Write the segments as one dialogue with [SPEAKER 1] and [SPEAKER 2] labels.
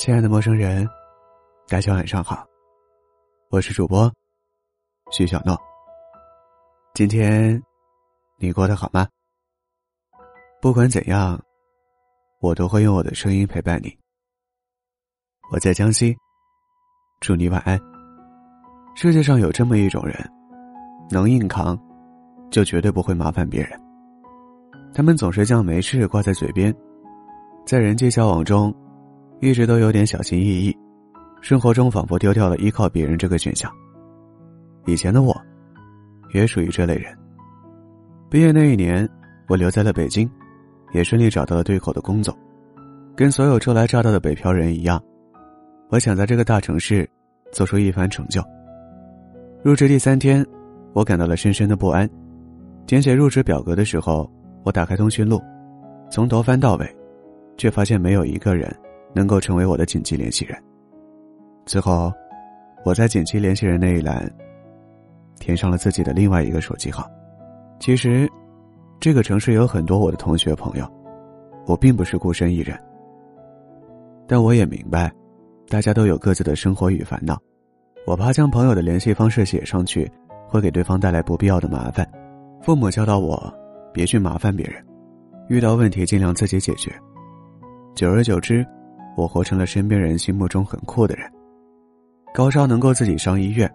[SPEAKER 1] 亲爱的陌生人，大家晚上好，我是主播徐小诺。今天你过得好吗？不管怎样，我都会用我的声音陪伴你。我在江西，祝你晚安。世界上有这么一种人，能硬扛，就绝对不会麻烦别人。他们总是将没事挂在嘴边，在人际交往中。一直都有点小心翼翼，生活中仿佛丢掉了依靠别人这个选项。以前的我，也属于这类人。毕业那一年，我留在了北京，也顺利找到了对口的工作。跟所有初来乍到的北漂人一样，我想在这个大城市做出一番成就。入职第三天，我感到了深深的不安。填写入职表格的时候，我打开通讯录，从头翻到尾，却发现没有一个人。能够成为我的紧急联系人。最后，我在紧急联系人那一栏填上了自己的另外一个手机号。其实，这个城市有很多我的同学朋友，我并不是孤身一人。但我也明白，大家都有各自的生活与烦恼。我怕将朋友的联系方式写上去，会给对方带来不必要的麻烦。父母教导我，别去麻烦别人，遇到问题尽量自己解决。久而久之。我活成了身边人心目中很酷的人，高烧能够自己上医院，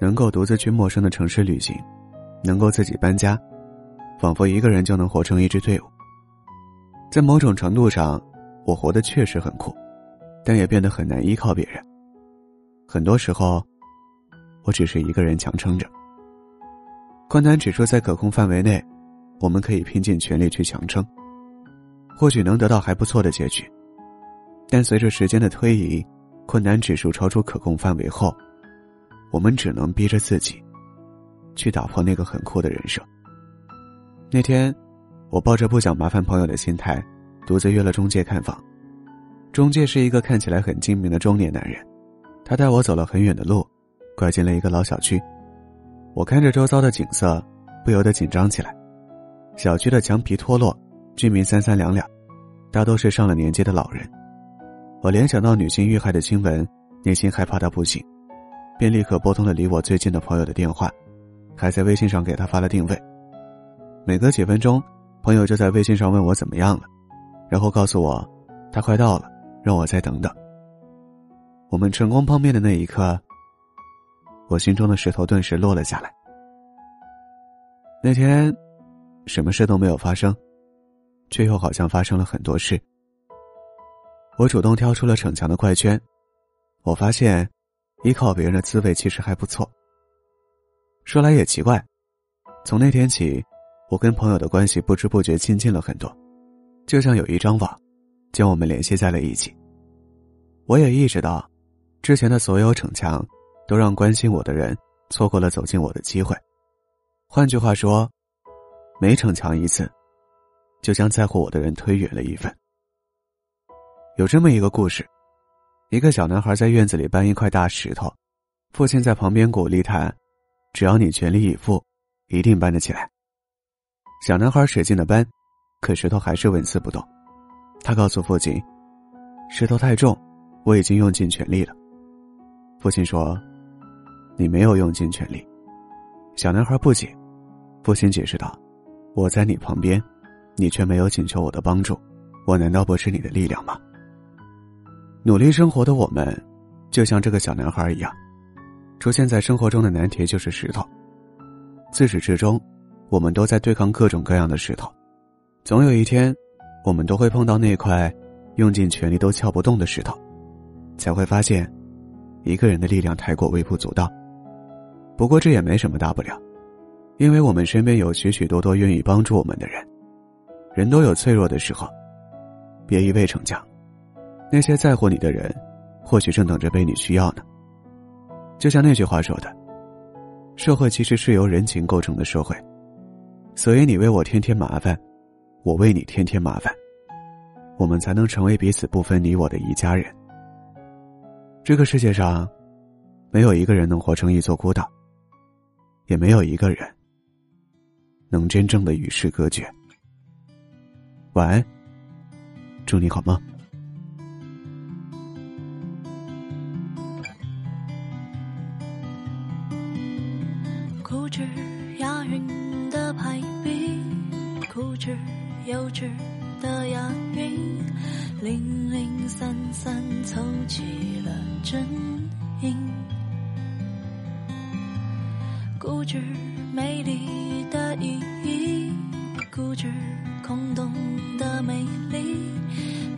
[SPEAKER 1] 能够独自去陌生的城市旅行，能够自己搬家，仿佛一个人就能活成一支队伍。在某种程度上，我活得确实很酷，但也变得很难依靠别人。很多时候，我只是一个人强撑着。困难指数在可控范围内，我们可以拼尽全力去强撑，或许能得到还不错的结局。但随着时间的推移，困难指数超出可控范围后，我们只能逼着自己，去打破那个很酷的人设。那天，我抱着不想麻烦朋友的心态，独自约了中介看房。中介是一个看起来很精明的中年男人，他带我走了很远的路，拐进了一个老小区。我看着周遭的景色，不由得紧张起来。小区的墙皮脱落，居民三三两两，大都是上了年纪的老人。我联想到女性遇害的新闻，内心害怕到不行，便立刻拨通了离我最近的朋友的电话，还在微信上给他发了定位。每隔几分钟，朋友就在微信上问我怎么样了，然后告诉我他快到了，让我再等等。我们成功碰面的那一刻，我心中的石头顿时落了下来。那天，什么事都没有发生，却又好像发生了很多事。我主动挑出了逞强的怪圈，我发现，依靠别人的滋味其实还不错。说来也奇怪，从那天起，我跟朋友的关系不知不觉亲近了很多，就像有一张网，将我们联系在了一起。我也意识到，之前的所有逞强，都让关心我的人错过了走进我的机会。换句话说，每逞强一次，就将在乎我的人推远了一分。有这么一个故事：一个小男孩在院子里搬一块大石头，父亲在旁边鼓励他：“只要你全力以赴，一定搬得起来。”小男孩使劲的搬，可石头还是纹丝不动。他告诉父亲：“石头太重，我已经用尽全力了。”父亲说：“你没有用尽全力。”小男孩不解，父亲解释道：“我在你旁边，你却没有请求我的帮助，我难道不是你的力量吗？”努力生活的我们，就像这个小男孩一样，出现在生活中的难题就是石头。自始至终，我们都在对抗各种各样的石头。总有一天，我们都会碰到那块用尽全力都撬不动的石头，才会发现，一个人的力量太过微不足道。不过这也没什么大不了，因为我们身边有许许多多愿意帮助我们的人。人都有脆弱的时候，别一味逞强。那些在乎你的人，或许正等着被你需要呢。就像那句话说的：“社会其实是由人情构成的社会，所以你为我添添麻烦，我为你添添麻烦，我们才能成为彼此不分你我的一家人。”这个世界上，没有一个人能活成一座孤岛，也没有一个人能真正的与世隔绝。晚安，祝你好梦。
[SPEAKER 2] 零零散散凑齐了阵营。固执美丽的意义，固执空洞的美丽，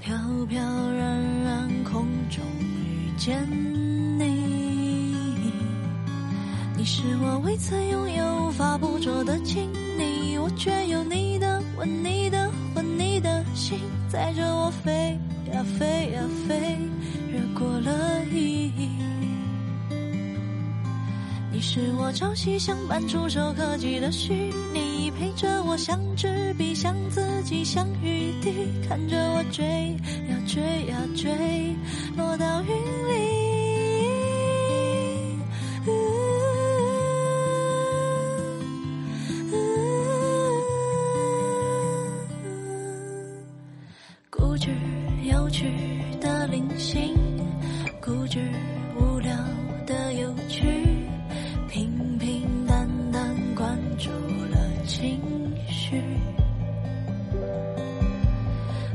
[SPEAKER 2] 飘飘然然空中遇见你。你是我未曾拥有、无法捕捉的亲昵，我却有你的吻、你的魂、你的心，载着我飞呀飞呀飞，越过了意义。你是我朝夕相伴、触手可及的虚拟，陪着我像纸笔，像自己，像雨滴，看着我追呀追呀追，落到云里。去，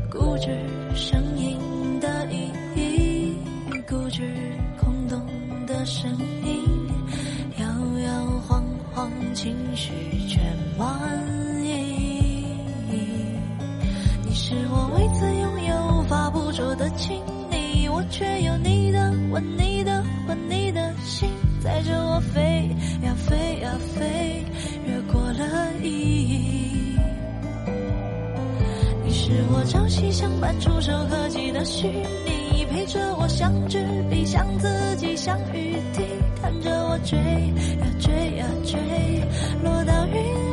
[SPEAKER 2] 固执声音的意义，固执空洞的声音，摇摇晃晃情绪全满意。你是我未曾拥有、无法捕捉的亲昵，我却有你的吻、你是我朝夕相伴、触手可及的虚拟，陪着我像纸笔，像自己，像雨滴，看着我追呀追呀追，落到云。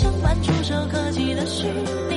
[SPEAKER 2] 相伴触手可及的虚。